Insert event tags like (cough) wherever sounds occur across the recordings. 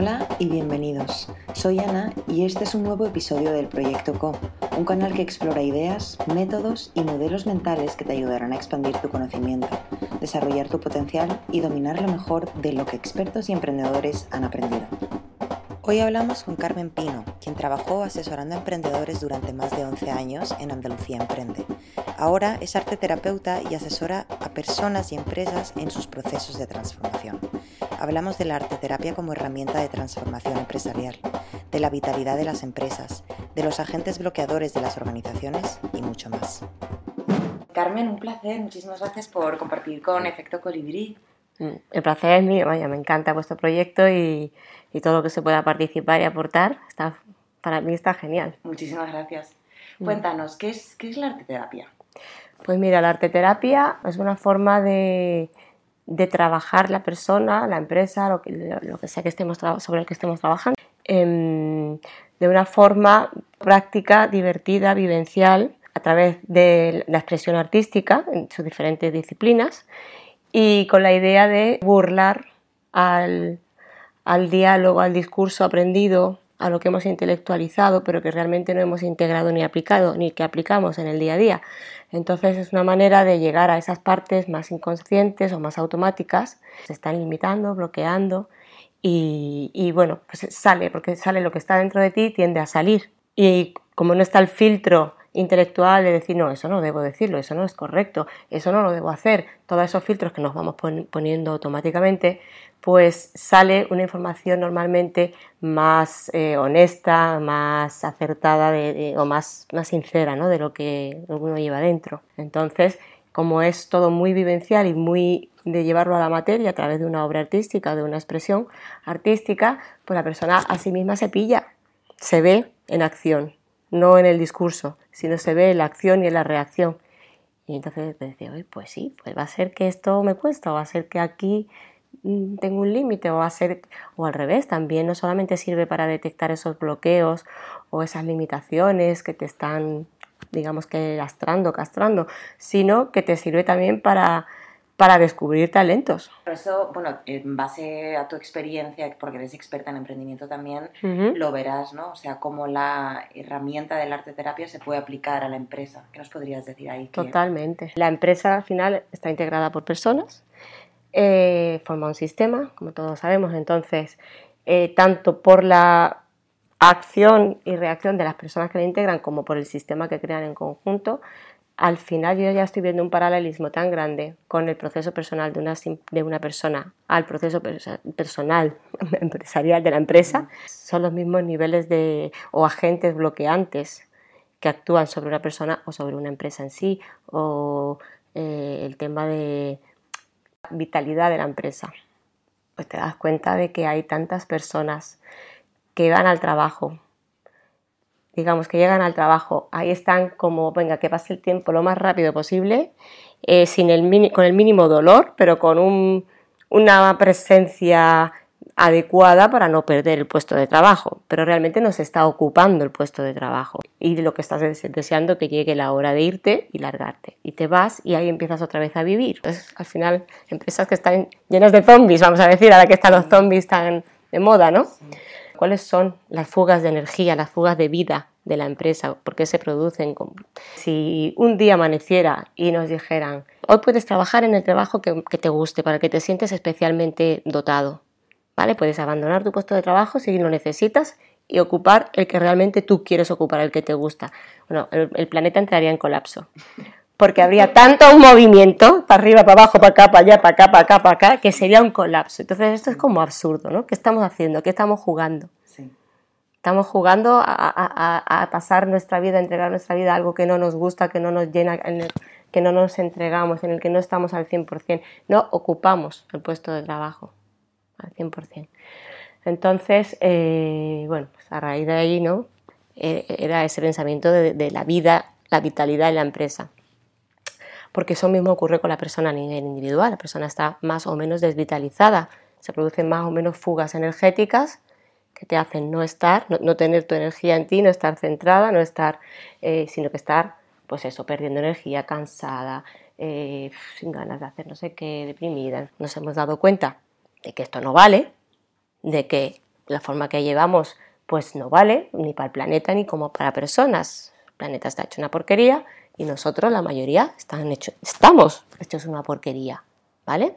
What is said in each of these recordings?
Hola y bienvenidos. Soy Ana y este es un nuevo episodio del Proyecto Co, un canal que explora ideas, métodos y modelos mentales que te ayudarán a expandir tu conocimiento, desarrollar tu potencial y dominar lo mejor de lo que expertos y emprendedores han aprendido. Hoy hablamos con Carmen Pino, quien trabajó asesorando a emprendedores durante más de 11 años en Andalucía Emprende. Ahora es arte terapeuta y asesora a personas y empresas en sus procesos de transformación. Hablamos de la arte terapia como herramienta de transformación empresarial, de la vitalidad de las empresas, de los agentes bloqueadores de las organizaciones y mucho más. Carmen, un placer. Muchísimas gracias por compartir con Efecto Colibrí. Mm, el placer es mío, vaya, me encanta vuestro proyecto y, y todo lo que se pueda participar y aportar, está, para mí está genial. Muchísimas gracias. Mm. Cuéntanos, ¿qué es, qué es la arteterapia? Pues mira, la arteterapia es una forma de, de trabajar la persona, la empresa, lo que, lo que sea que estemos sobre el que estemos trabajando, em, de una forma práctica, divertida, vivencial, a través de la expresión artística en sus diferentes disciplinas y con la idea de burlar al, al diálogo, al discurso aprendido, a lo que hemos intelectualizado, pero que realmente no hemos integrado ni aplicado, ni que aplicamos en el día a día. Entonces es una manera de llegar a esas partes más inconscientes o más automáticas, se están limitando, bloqueando y, bueno, pues sale, porque sale lo que está dentro de ti, tiende a salir. Y como no está el filtro intelectual de decir, no, eso no debo decirlo, eso no es correcto, eso no lo debo hacer, todos esos filtros que nos vamos poniendo automáticamente, pues sale una información normalmente más eh, honesta, más acertada o más, más sincera ¿no? de lo que uno lleva dentro. Entonces, como es todo muy vivencial y muy de llevarlo a la materia a través de una obra artística, de una expresión artística, pues la persona a sí misma se pilla, se ve en acción, no en el discurso, sino se ve en la acción y en la reacción. Y entonces decía, pues sí, pues va a ser que esto me cuesta, o va a ser que aquí Mm, tengo un límite o, ser o al revés, también no solamente sirve para detectar esos bloqueos o esas limitaciones que te están, digamos que lastrando, castrando, sino que te sirve también para, para descubrir talentos. Por eso, bueno, en base a tu experiencia, porque eres experta en emprendimiento también, lo verás, ¿no? O sea, cómo la herramienta del arte terapia se puede aplicar a la empresa. ¿Qué nos podrías decir ahí? Totalmente. La empresa al final está integrada por personas eh, forma un sistema, como todos sabemos, entonces, eh, tanto por la acción y reacción de las personas que la integran como por el sistema que crean en conjunto, al final yo ya estoy viendo un paralelismo tan grande con el proceso personal de una, de una persona al proceso personal (laughs) empresarial de la empresa. Son los mismos niveles de, o agentes bloqueantes que actúan sobre una persona o sobre una empresa en sí, o eh, el tema de vitalidad de la empresa. Pues te das cuenta de que hay tantas personas que van al trabajo, digamos que llegan al trabajo, ahí están como, venga, que pase el tiempo lo más rápido posible, eh, sin el, con el mínimo dolor, pero con una presencia adecuada para no perder el puesto de trabajo, pero realmente no se está ocupando el puesto de trabajo y lo que estás deseando que llegue la hora de irte y largarte y te vas y ahí empiezas otra vez a vivir. Entonces, al final, empresas que están llenas de zombies, vamos a decir, ahora que están los zombies tan de moda, ¿no? ¿Cuáles son las fugas de energía, las fugas de vida de la empresa? ¿Por qué se producen? Si un día amaneciera y nos dijeran, hoy puedes trabajar en el trabajo que, que te guste, para que te sientes especialmente dotado, ¿vale? Puedes abandonar tu puesto de trabajo si lo necesitas y ocupar el que realmente tú quieres ocupar, el que te gusta. Bueno, el, planeta entraría en colapso. Porque habría tanto movimiento, para arriba, para abajo, para acá, para allá, para acá, para acá, para acá, que sería un colapso. Entonces esto es como absurdo, ¿no? ¿Qué estamos haciendo? ¿Qué estamos jugando? Estamos jugando a, pasar nuestra vida, a entregar nuestra vida a algo que no nos gusta, que no nos llena, que no nos entregamos, en el que no estamos al 100%. No ocupamos el puesto de trabajo al 100%. Entonces, eh, bueno, pues a raíz de ahí, ¿no? E, era ese pensamiento de, la vida, la vitalidad de la empresa. Porque eso mismo ocurre con la persona a nivel individual. La persona está más o menos desvitalizada. Se producen más o menos fugas energéticas que te hacen no estar, no, tener tu energía en ti, no estar centrada, no estar, eh, sino que estar, pues eso, perdiendo energía, cansada, eh, sin ganas de hacer no sé qué, deprimida. Nos hemos dado cuenta de que esto no vale, de que la forma que llevamos pues no vale ni para el planeta ni como para personas. El planeta está hecho una porquería y nosotros, la mayoría, están hecho, estamos hechos una porquería, ¿vale?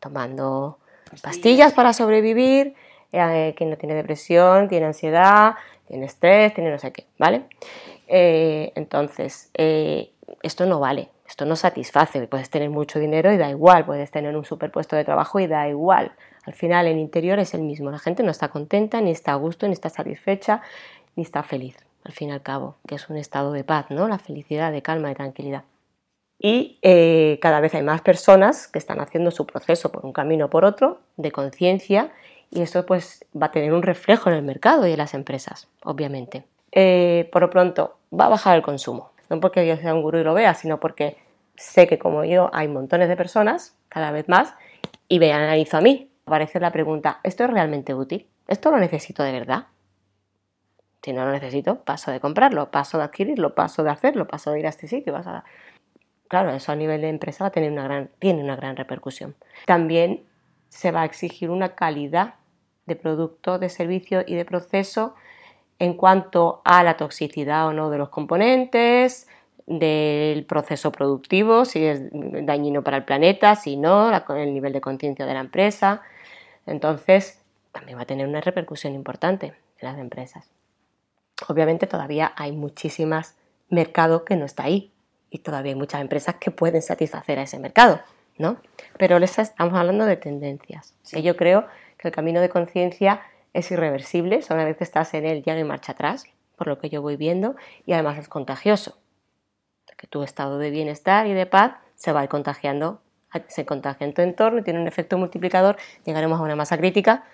Tomando pastillas, para sobrevivir, que no tiene depresión, tiene ansiedad, tiene estrés, tiene no sé qué, ¿vale? Eh, entonces, eh, esto no vale, esto no satisface, puedes tener mucho dinero y da igual, puedes tener un superpuesto de trabajo y da igual. Al final el interior es el mismo, la gente no está contenta, ni está a gusto, ni está satisfecha, ni está feliz, al fin y al cabo, que es un estado de paz, ¿no? La felicidad, de calma, de tranquilidad. Y eh, cada vez hay más personas que están haciendo su proceso por un camino o por otro, de conciencia, y esto pues va a tener un reflejo en el mercado y en las empresas, obviamente. Eh, por lo pronto, va a bajar el consumo no porque yo sea un gurú y lo vea, sino porque sé que como yo hay montones de personas, cada vez más, y me analizo a mí. Aparece la pregunta, ¿esto es realmente útil? ¿Esto lo necesito de verdad? Si no lo necesito, paso de comprarlo, paso de adquirirlo, paso de hacerlo, paso de ir a este sitio. a... Claro, eso a nivel de empresa va a tener una gran, tiene una gran repercusión. También se va a exigir una calidad de producto, de servicio y de proceso en cuanto a la toxicidad o no de los componentes, del proceso productivo, si es dañino para el planeta, si no, el nivel de conciencia de la empresa. Entonces, también va a tener una repercusión importante en las empresas. Obviamente todavía hay muchísimas mercado que no está ahí y todavía hay muchas empresas que pueden satisfacer a ese mercado, ¿no? Pero les estamos hablando de tendencias. yo creo que el camino de conciencia es irreversible, una vez que estás en él ya no hay marcha atrás, por lo que yo voy viendo, y además es contagioso, que tu estado de bienestar y de paz se va a ir contagiando, se contagia en tu entorno y tiene un efecto multiplicador, llegaremos a una masa crítica,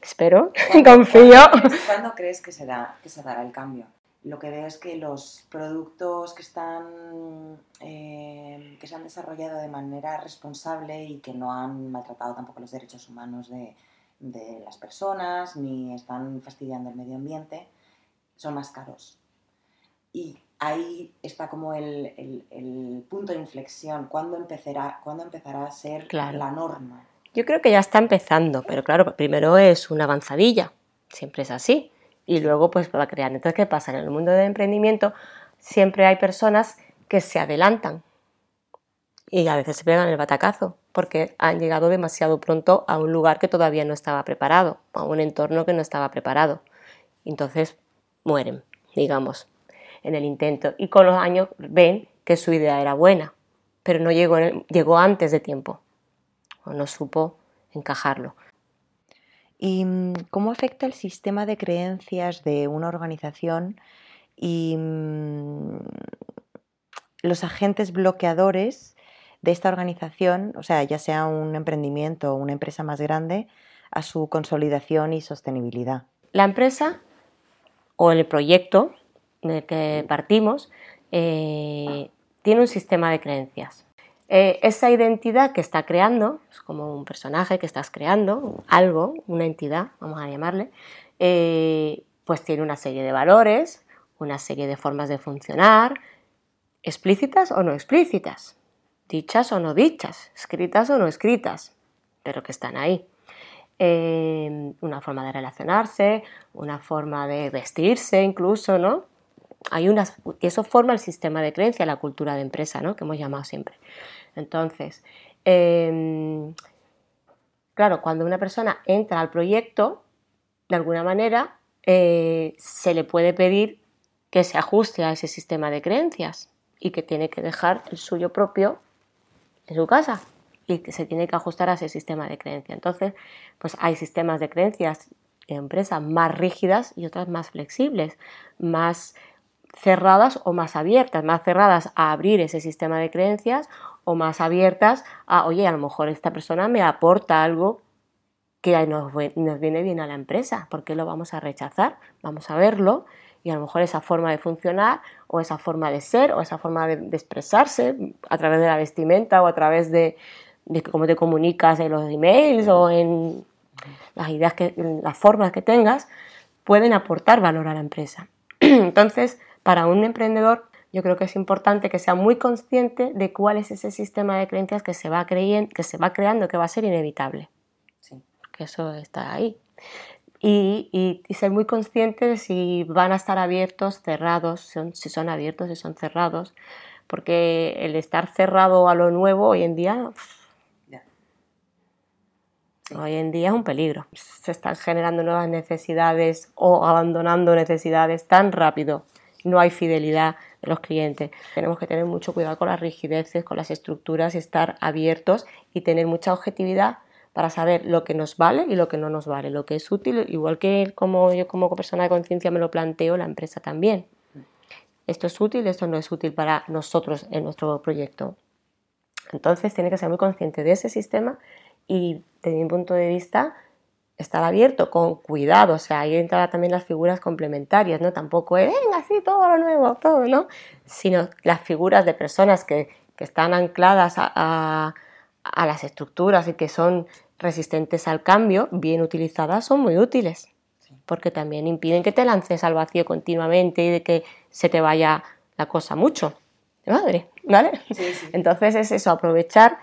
espero, (laughs) confío. (laughs) ¿Cuándo crees que se, da, que se dará el cambio? Lo que veo es que los productos que están eh, que se han desarrollado de manera responsable y que no han maltratado tampoco los derechos humanos de, de las personas, ni están fastidiando el medio ambiente, son más caros. Y ahí está como el, punto de inflexión, ¿cuándo empezará, ¿cuándo empezará a ser la norma? Yo creo que ya está empezando, pero claro, primero es una avanzadilla, siempre es así, y luego pues va a crear. Entonces, ¿qué pasa? En el mundo del emprendimiento siempre hay personas que se adelantan y a veces se pegan el batacazo porque han llegado demasiado pronto a un lugar que todavía no estaba preparado, a un entorno que no estaba preparado. Entonces mueren, digamos, en el intento. Y con los años ven que su idea era buena, pero no llegó, llegó antes de tiempo o no supo encajarlo. ¿Y mm, cómo afecta el sistema de creencias de una organización y mm, los agentes bloqueadores de esta organización, o sea, ya sea un emprendimiento o una empresa más grande, a su consolidación y sostenibilidad. La empresa o el proyecto del que partimos eh, tiene un sistema de creencias. Eh, esa identidad que está creando, es como un personaje que estás creando, algo, una entidad, vamos a llamarle, eh, pues tiene una serie de valores, una serie de formas de funcionar, explícitas o no explícitas dichas o no dichas, escritas o no escritas, pero que están ahí. Eh, una forma de relacionarse, una forma de vestirse incluso, ¿no? Hay unas, y eso forma el sistema de creencia, la cultura de empresa, ¿no? Que hemos llamado siempre. Entonces, em, claro, cuando una persona entra al proyecto, de alguna manera eh, se le puede pedir que se ajuste a ese sistema de creencias y que tiene que dejar el suyo propio en su casa y que se tiene que ajustar a ese sistema de creencia. Entonces, pues hay sistemas de creencias en empresas más rígidas y otras más flexibles, más cerradas o más abiertas, más cerradas a abrir ese sistema de creencias o más abiertas a, oye, a lo mejor esta persona me aporta algo que nos, nos viene bien a la empresa, ¿por qué lo vamos a rechazar? Vamos a verlo y a lo mejor esa forma de funcionar o esa forma de ser o esa forma de, expresarse a través de la vestimenta o a través de, cómo te comunicas en los emails o en las ideas que las formas que tengas pueden aportar valor a la empresa. (clears throat) Entonces, para un emprendedor yo creo que es importante que sea muy consciente de cuál es ese sistema de creencias que se va, creyendo, que se va creando, que va a ser inevitable. Sí. Que eso está ahí. Y, ser muy conscientes de si van a estar abiertos, cerrados, si son abiertos, si son cerrados, porque el estar cerrado a lo nuevo hoy en día, hoy en día es un peligro. Se están generando nuevas necesidades o abandonando necesidades tan rápido. No hay fidelidad de los clientes. Tenemos que tener mucho cuidado con las rigideces, con las estructuras, estar abiertos y tener mucha objetividad para saber lo que nos vale y lo que no nos vale, lo que es útil, igual que como yo como persona de conciencia me lo planteo, la empresa también. Esto es útil, esto no es útil para nosotros en nuestro proyecto. Entonces tiene que ser muy consciente de ese sistema y desde mi punto de vista estar abierto con cuidado, o sea, ahí entran también las figuras complementarias, ¿no? Tampoco es, venga, así todo lo nuevo, todo, ¿no? Sino las figuras de personas que, están ancladas a, a las estructuras y que son resistentes al cambio, bien utilizadas, son muy útiles, porque también impiden que te lances al vacío continuamente y de que se te vaya la cosa mucho. De madre, ¿vale? (laughs) Entonces es eso, aprovechar,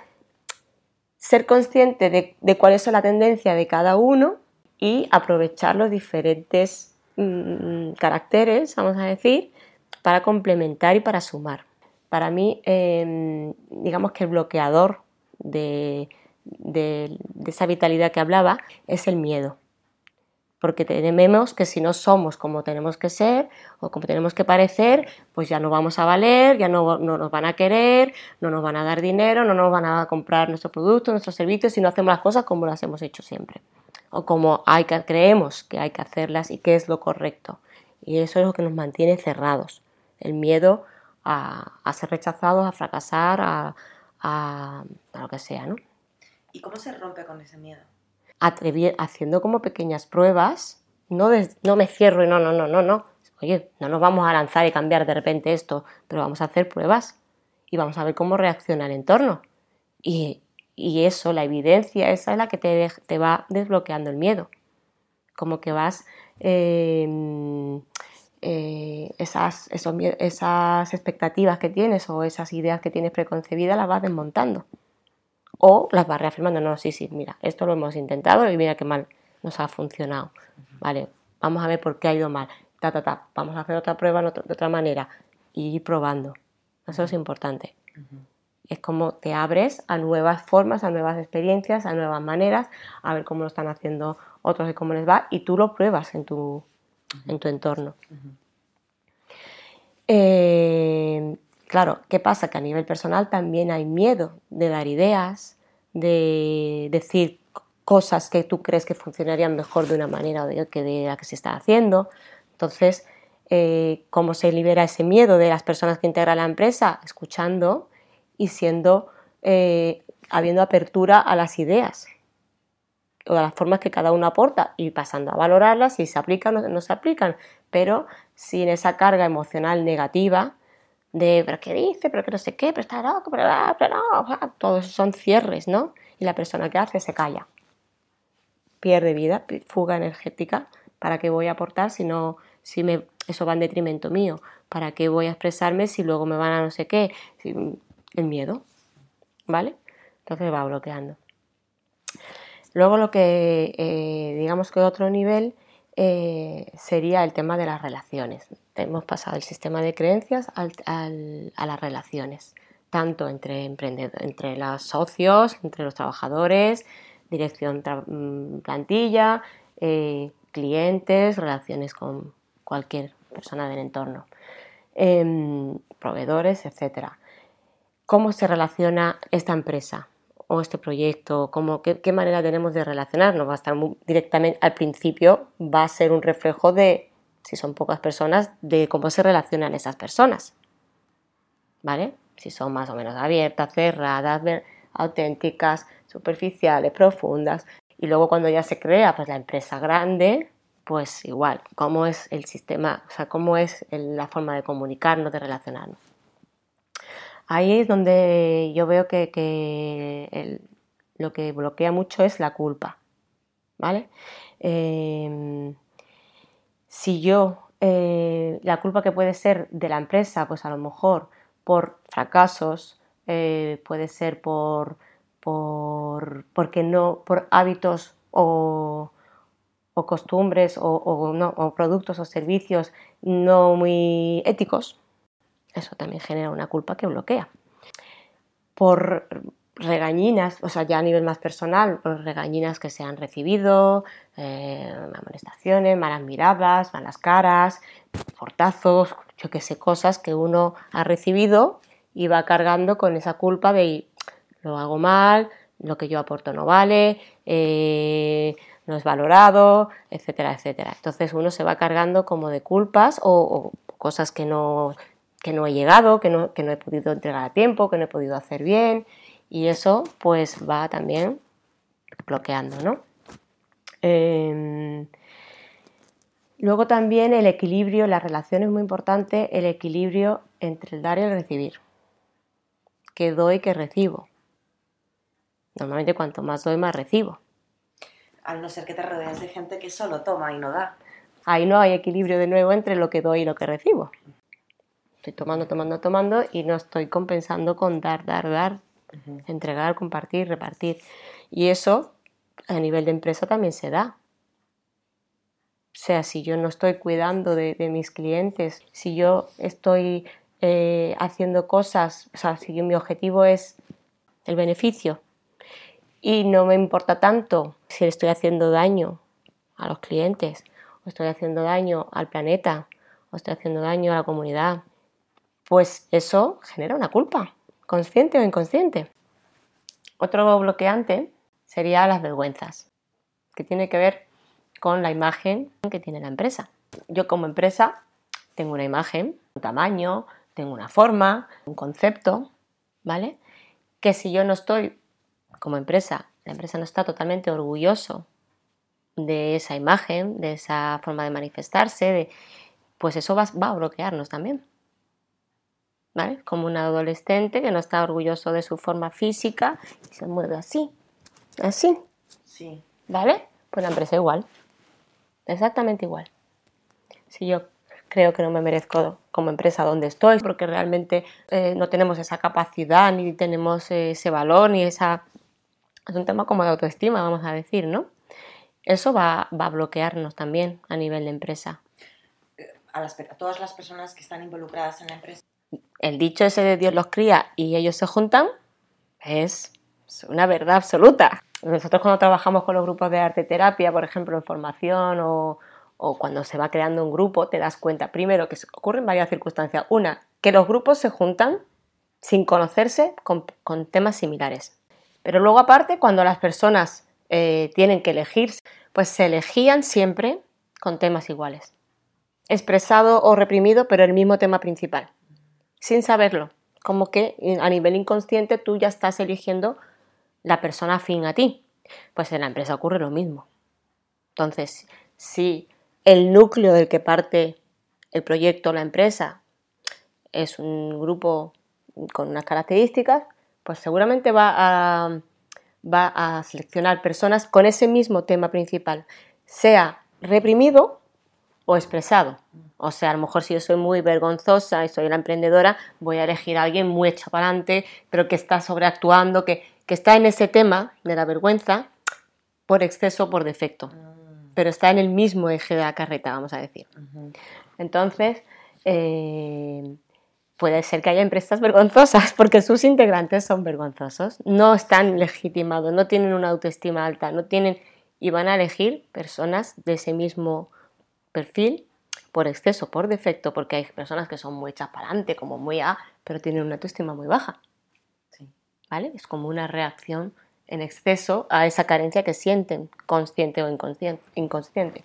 ser consciente de, cuál es la tendencia de cada uno y aprovechar los diferentes mm, caracteres, vamos a decir, para complementar y para sumar. Para mí, em, digamos que el bloqueador de, de, esa vitalidad que hablaba es el miedo. Porque tememos que si no somos como tenemos que ser o como tenemos que parecer, pues ya no vamos a valer, ya no, nos van a querer, no nos van a dar dinero, no nos van a comprar nuestros productos, nuestros servicios si no hacemos las cosas como las hemos hecho siempre. O como hay que, creemos que hay que hacerlas y que es lo correcto. Y eso es lo que nos mantiene cerrados. El miedo a, ser rechazados, a fracasar, a, a lo que sea, ¿no? ¿Y cómo se rompe con ese miedo? haciendo como pequeñas pruebas, no, no me cierro y no, no, no, no, no. Oye, no nos vamos a lanzar y cambiar de repente esto, pero vamos a hacer pruebas y vamos a ver cómo reacciona el entorno. Y, eso, la evidencia, esa es la que te, te va desbloqueando el miedo. Como que vas... Em, eh, esas, esas expectativas que tienes o esas ideas que tienes preconcebidas las vas desmontando o las va reafirmando, no, sí, sí, mira, esto lo hemos intentado y mira qué mal nos ha funcionado, ¿vale? Vamos a ver por qué ha ido mal, ta, ta, ta, vamos a hacer otra prueba de otra manera y ir probando, eso es importante. Es como te abres a nuevas formas, a nuevas experiencias, a nuevas maneras, a ver cómo lo están haciendo otros y cómo les va, y tú lo pruebas en tu, en tu entorno. eh, Claro, ¿qué pasa? Que a nivel personal también hay miedo de dar ideas, de decir cosas que tú crees que funcionarían mejor de una manera que de la que se está haciendo. Entonces, eh, ¿cómo se libera ese miedo de las personas que integran la empresa? Escuchando y siendo, eh, habiendo apertura a las ideas o a las formas que cada uno aporta y pasando a valorarlas si se aplican o no se aplican, pero sin esa carga emocional negativa de, pero qué dice, pero que no sé qué, pero está loco, pero, pero no, todos son cierres, ¿no? Y la persona que hace se calla, pierde vida, fuga energética, ¿para qué voy a aportar si no, si me, eso va en detrimento mío? ¿Para qué voy a expresarme si luego me van a no sé qué? el miedo, ¿vale? Entonces va bloqueando. Luego lo que, eh, digamos que otro nivel eh, sería el tema de las relaciones. Hemos pasado el sistema de creencias a las relaciones, tanto entre, entre los socios, entre los trabajadores, dirección mm, plantilla, eh, clientes, relaciones con cualquier persona del entorno, em, proveedores, etc. ¿Cómo se relaciona esta empresa? O este proyecto, cómo, qué, manera tenemos de relacionarnos. Va a estar directamente al principio, va a ser un reflejo de, si son pocas personas, de cómo se relacionan esas personas. ¿Vale? Si son más o menos abiertas, cerradas, auténticas, superficiales, profundas. Y luego cuando ya se crea pues, la empresa grande, pues igual, cómo es el sistema, o sea, cómo es la forma de comunicarnos, de relacionarnos. Ahí es donde yo veo que, lo que bloquea mucho es la culpa. ¿Vale? Em, si yo, eh, la culpa que puede ser de la empresa, pues a lo mejor por fracasos, eh, puede ser por, por, porque no, por hábitos o, o costumbres o, productos o servicios no muy éticos, eso también genera una culpa que bloquea. Por regañinas, o sea, ya a nivel más personal, por regañinas que se han recibido, eh, amonestaciones, malas miradas, malas caras, portazos, yo qué sé, cosas que uno ha recibido y va cargando con esa culpa de lo hago mal, lo que yo aporto no vale, eh, no es valorado, etcétera, etcétera. Entonces uno se va cargando como de culpas o, cosas que no, que no he llegado, que no, que no he podido entregar a tiempo, que no he podido hacer bien y eso pues va también bloqueando, ¿no? Em, luego también el equilibrio, la relación es muy importante, el equilibrio entre el dar y el recibir. Que doy, que recibo. Normalmente cuanto más doy, más recibo. Al no ser que te rodeas de gente que solo toma y no da. Ahí no hay equilibrio de nuevo entre lo que doy y lo que recibo. Estoy tomando, tomando, tomando y no estoy compensando con dar, dar, dar, entregar, compartir, repartir. Y eso a nivel de empresa también se da. O sea, si yo no estoy cuidando de, mis clientes, si yo estoy eh, haciendo cosas, o sea, si mi objetivo es el beneficio y no me importa tanto si le estoy haciendo daño a los clientes, o estoy haciendo daño al planeta, o estoy haciendo daño a la comunidad, pues eso genera una culpa, consciente o inconsciente. Otro bloqueante sería las vergüenzas, que tiene que ver con la imagen que tiene la empresa. Yo como empresa tengo una imagen, un tamaño, tengo una forma, un concepto, ¿vale? Que si yo no estoy como empresa, la empresa no está totalmente orgulloso de esa imagen, de esa forma de manifestarse, pues eso va, a bloquearnos también. ¿Vale? Como un adolescente que no está orgulloso de su forma física y se mueve así, así. Sí. ¿Vale? Pues la empresa igual. Exactamente igual. Si yo creo que no me merezco como empresa donde estoy, porque realmente eh, no tenemos esa capacidad, ni tenemos ese valor, ni esa es un tema como de autoestima, vamos a decir, ¿no? Eso va, a bloquearnos también a nivel de empresa. A, todas las personas que están involucradas en la empresa. El dicho ese de Dios los cría y ellos se juntan es una verdad absoluta. Nosotros cuando trabajamos con los grupos de arte terapia, por ejemplo, en formación o, cuando se va creando un grupo, te das cuenta, primero, que ocurren varias circunstancias. Una, que los grupos se juntan sin conocerse con temas similares. Pero luego aparte, cuando las personas eh, tienen que elegir, pues se elegían siempre con temas iguales. Expresado o reprimido, pero el mismo tema principal. Sin saberlo. Como que a nivel inconsciente tú ya estás eligiendo la persona afín a ti. Pues en la empresa ocurre lo mismo. Entonces, si el núcleo del que parte el proyecto, la empresa, es un grupo con unas características, pues seguramente va a, va a seleccionar personas con ese mismo tema principal, sea reprimido o expresado. O sea, a lo mejor si yo soy muy vergonzosa y soy la emprendedora, voy a elegir a alguien muy hecho para adelante, pero que está sobreactuando, que, está en ese tema de la vergüenza por exceso o por defecto. Pero está en el mismo eje de la carreta, vamos a decir. Entonces, eh, puede ser que haya empresas vergonzosas (laughs) porque sus integrantes son vergonzosos, no están legitimados, no tienen una autoestima alta, no tienen y van a elegir personas de ese mismo perfil por exceso, por defecto, porque hay personas que son muy hechas para adelante, como muy A, pero tienen una autoestima muy baja. ¿Vale? Es como una reacción en exceso a esa carencia que sienten, consciente o inconsciente.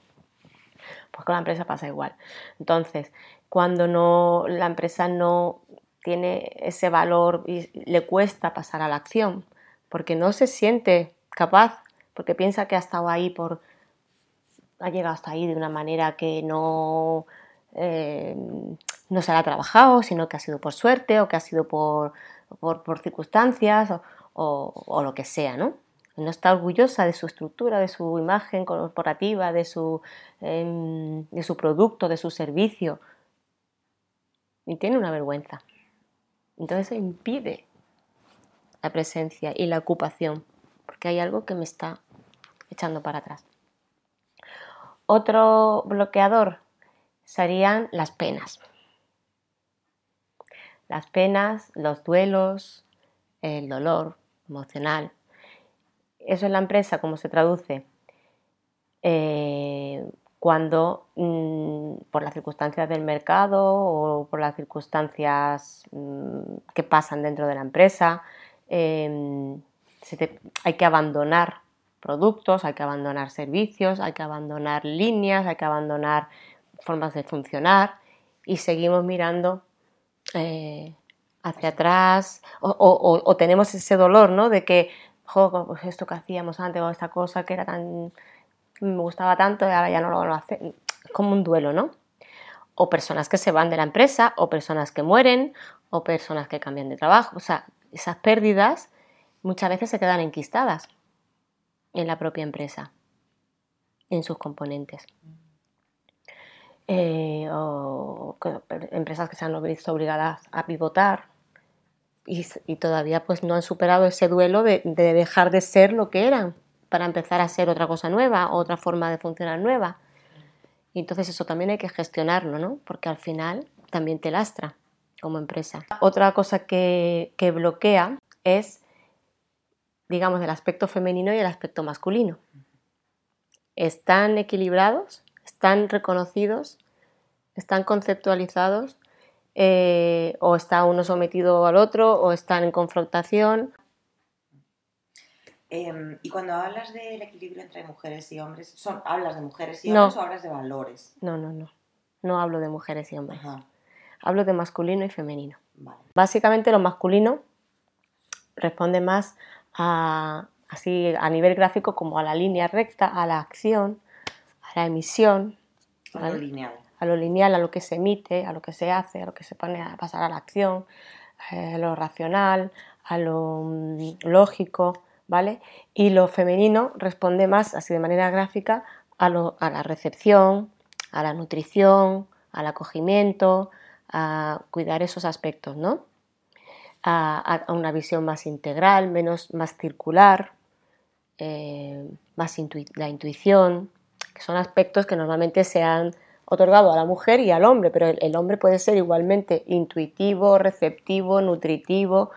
Pues con la empresa pasa igual. Entonces, cuando no, la empresa no tiene ese valor y le cuesta pasar a la acción, porque no se siente capaz, porque piensa que ha estado ahí por, ha llegado hasta ahí de una manera que no, eh, no se ha trabajado, sino que ha sido por suerte o que ha sido por, por, circunstancias o, lo que sea, ¿no? No está orgullosa de su estructura, de su imagen corporativa, de su, em, de su producto, de su servicio, y tiene una vergüenza. Entonces impide la presencia y la ocupación, porque hay algo que me está echando para atrás. Otro bloqueador serían las penas. Las penas, los duelos, el dolor emocional. Eso en la empresa, ¿cómo se traduce? Eh, cuando mm, por las circunstancias del mercado o por las circunstancias mm, que pasan dentro de la empresa, em, hay que abandonar productos, hay que abandonar servicios, hay que abandonar líneas, hay que abandonar formas de funcionar y seguimos mirando eh, hacia atrás o, tenemos ese dolor ¿no? de que pues esto que hacíamos antes o esta cosa que era tan me gustaba tanto y ahora ya no lo van a hacer. Es como un duelo, ¿no? O personas que se van de la empresa, o personas que mueren, o personas que cambian de trabajo. O sea, esas pérdidas muchas veces se quedan enquistadas en la propia empresa, en sus componentes. Eh, o empresas que se han visto obligadas a pivotar y, todavía pues no han superado ese duelo de dejar de ser lo que eran para empezar a ser otra cosa nueva, otra forma de funcionar nueva. Y entonces eso también hay que gestionarlo, ¿no? Porque al final también te lastra como empresa. Otra cosa que, que bloquea es, digamos, el aspecto femenino y el aspecto masculino. ¿Están equilibrados? ¿Están reconocidos? ¿Están conceptualizados? Eh, ¿O está uno sometido al otro? ¿O están en confrontación? Em, y cuando hablas del equilibrio entre mujeres y hombres, son, ¿hablas de mujeres y hombres o hablas de valores? No, no, no. No hablo de mujeres y hombres. Hablo de masculino y femenino. Básicamente lo masculino responde más a, así, a nivel gráfico como a la línea recta, a la acción, a la emisión. A lo lineal. A lo lineal, a lo que se emite, a lo que se hace, a lo que se pone a pasar a la acción, eh, a lo racional, a lo mm, lógico, ¿vale? Y lo femenino responde más, así de manera gráfica, a, la recepción, a la nutrición, al acogimiento, a cuidar esos aspectos, ¿no? A, una visión más integral, menos, más circular, eh, más la intuición, que son aspectos que normalmente se han otorgado a la mujer y al hombre, pero el hombre puede ser igualmente intuitivo, receptivo, nutritivo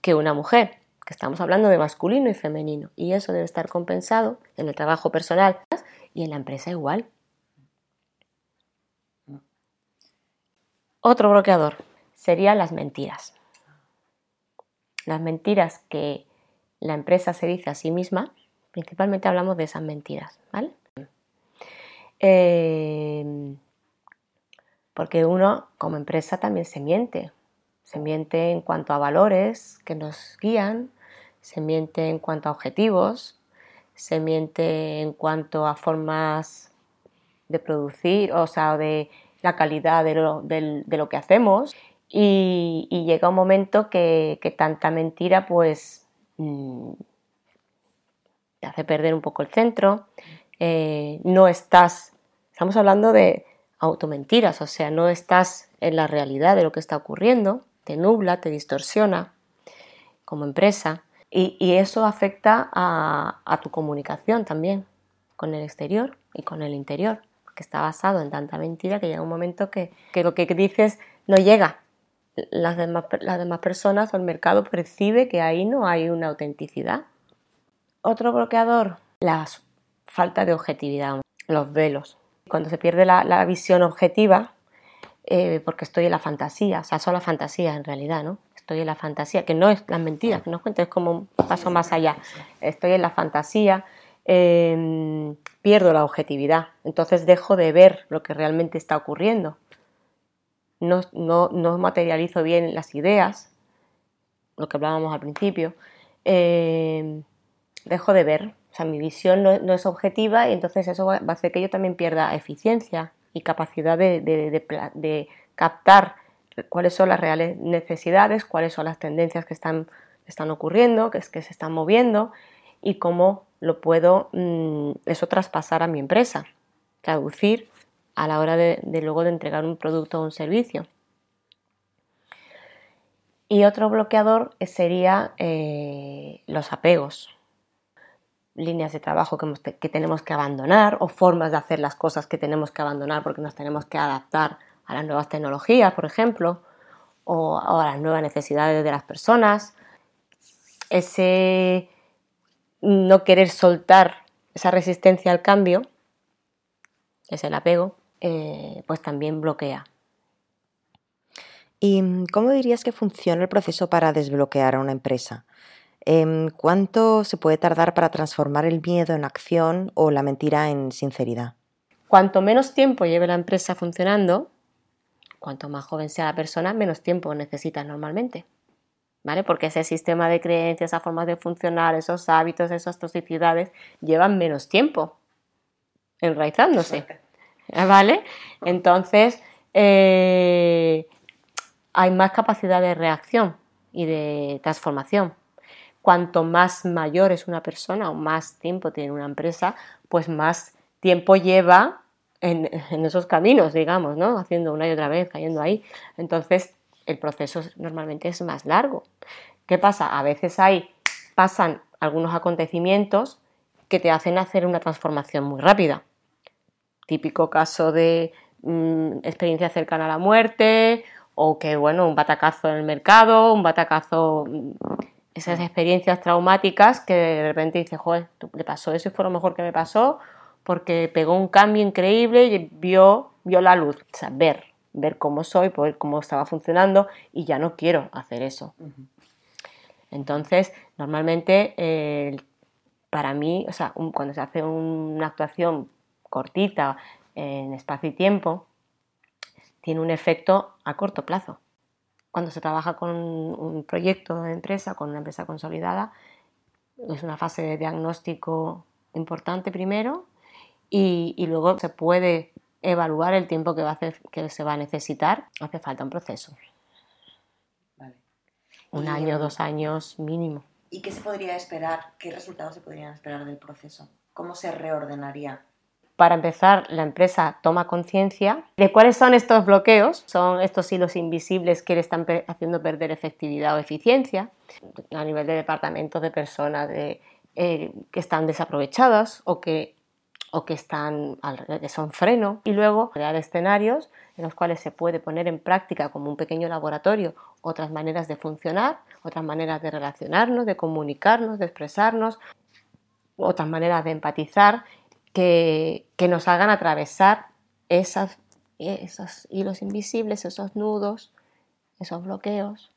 que una mujer que estamos hablando de masculino y femenino, y eso debe estar compensado en el trabajo personal y en la empresa igual. Otro bloqueador serían las mentiras. Las mentiras que la empresa se dice a sí misma, principalmente hablamos de esas mentiras, ¿vale? Eh, porque uno como empresa también se miente, se miente en cuanto a valores que nos guían, se miente en cuanto a objetivos, se miente en cuanto a formas de producir, o sea, de la calidad de lo, que hacemos y, llega un momento que, tanta mentira pues mm, te hace perder un poco el centro, eh, no estás, estamos hablando de automentiras, o sea, no estás en la realidad de lo que está ocurriendo, te nubla, te distorsiona como empresa y, eso afecta a, tu comunicación también con el exterior y con el interior, que está basado en tanta mentira que llega un momento que, lo que dices no llega. Las demás, las demás personas o el mercado percibe que ahí no hay una autenticidad. Otro bloqueador, la falta de objetividad, los velos. Cuando se pierde la, visión objetiva, eh, porque estoy en la fantasía, o sea, son las fantasías en realidad, ¿no? estoy en la fantasía, que no es las mentiras, que no es como un paso más allá, estoy en la fantasía, em, pierdo la objetividad, entonces dejo de ver lo que realmente está ocurriendo, no, no, materializo bien las ideas, lo que hablábamos al principio, em, dejo de ver, o sea, mi visión no, es objetiva y entonces eso va a hacer que yo también pierda eficiencia y capacidad de, de captar cuáles son las reales necesidades, cuáles son las tendencias que están, están ocurriendo, que, es, que se están moviendo y cómo lo puedo mm, eso traspasar a mi empresa, traducir a la hora de, luego de entregar un producto o un servicio. Y otro bloqueador sería eh, los apegos. líneas de trabajo que, tenemos que abandonar o formas de hacer las cosas que tenemos que abandonar porque nos tenemos que adaptar a las nuevas tecnologías, por ejemplo, o, a las nuevas necesidades de las personas. Ese no querer soltar esa resistencia al cambio, es el apego, eh, pues también bloquea. ¿Y cómo dirías que funciona el proceso para desbloquear a una empresa? Em, ¿Cuánto se puede tardar para transformar el miedo en acción o la mentira en sinceridad? Cuanto menos tiempo lleve la empresa funcionando, cuanto más joven sea la persona, menos tiempo necesita normalmente. ¿Vale? Porque ese sistema de creencias, esas formas de funcionar, esos hábitos, esas toxicidades, llevan menos tiempo enraizándose. (laughs) ¿Vale? Entonces, eh, hay más capacidad de reacción y de transformación cuanto más mayor es una persona o más tiempo tiene una empresa, pues más tiempo lleva en, (laughs) esos caminos, digamos, ¿no? Haciendo una y otra vez, cayendo ahí. Entonces, el proceso normalmente es más largo. ¿Qué pasa? A veces hay, pasan algunos acontecimientos que te hacen hacer una transformación muy rápida. Típico caso de mm, experiencia cercana a la muerte o que, bueno, un batacazo en el mercado, un batacazo mm, esas experiencias traumáticas que de repente dices, joder, le pasó eso y fue lo mejor que me pasó porque pegó un cambio increíble y vio, vio la luz. O sea, ver, ver cómo soy, ver cómo estaba funcionando y ya no quiero hacer eso. Entonces, normalmente para mí, o sea, cuando se hace una actuación cortita en espacio y tiempo, tiene un efecto a corto plazo cuando se trabaja con un proyecto de empresa, con una empresa consolidada, es una fase de diagnóstico importante primero y, luego se puede evaluar el tiempo que, va a hacer, que se va a necesitar. Hace falta un proceso. Un año, dos años mínimo. ¿Y qué se podría esperar? ¿Qué resultados se podrían esperar del proceso? ¿Cómo se reordenaría para empezar, la empresa toma conciencia de cuáles son estos bloqueos, son estos hilos invisibles que le están haciendo perder efectividad o eficiencia a nivel de departamentos de personas eh, que están desaprovechadas o que, o que, están, que son freno. Y luego crear escenarios en los cuales se puede poner en práctica como un pequeño laboratorio otras maneras de funcionar, otras maneras de relacionarnos, de comunicarnos, de expresarnos, otras maneras de empatizar que, nos hagan atravesar esos hilos invisibles, esos nudos, esos bloqueos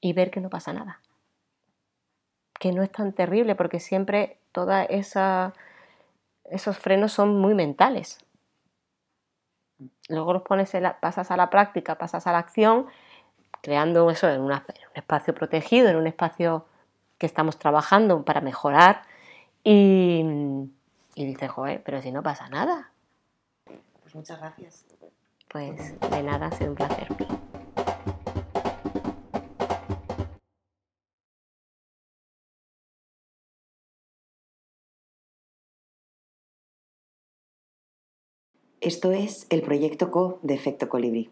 y ver que no pasa nada. Que no es tan terrible porque siempre todos esos frenos son muy mentales. Luego los pones pasas a la práctica, pasas a la acción, creando eso en, un espacio protegido, en un espacio que estamos trabajando para mejorar y, y dice, joder, pero si no pasa nada. Pues muchas gracias. Pues de nada, ha sido un placer. Esto es el proyecto CO de Efecto Colibrí.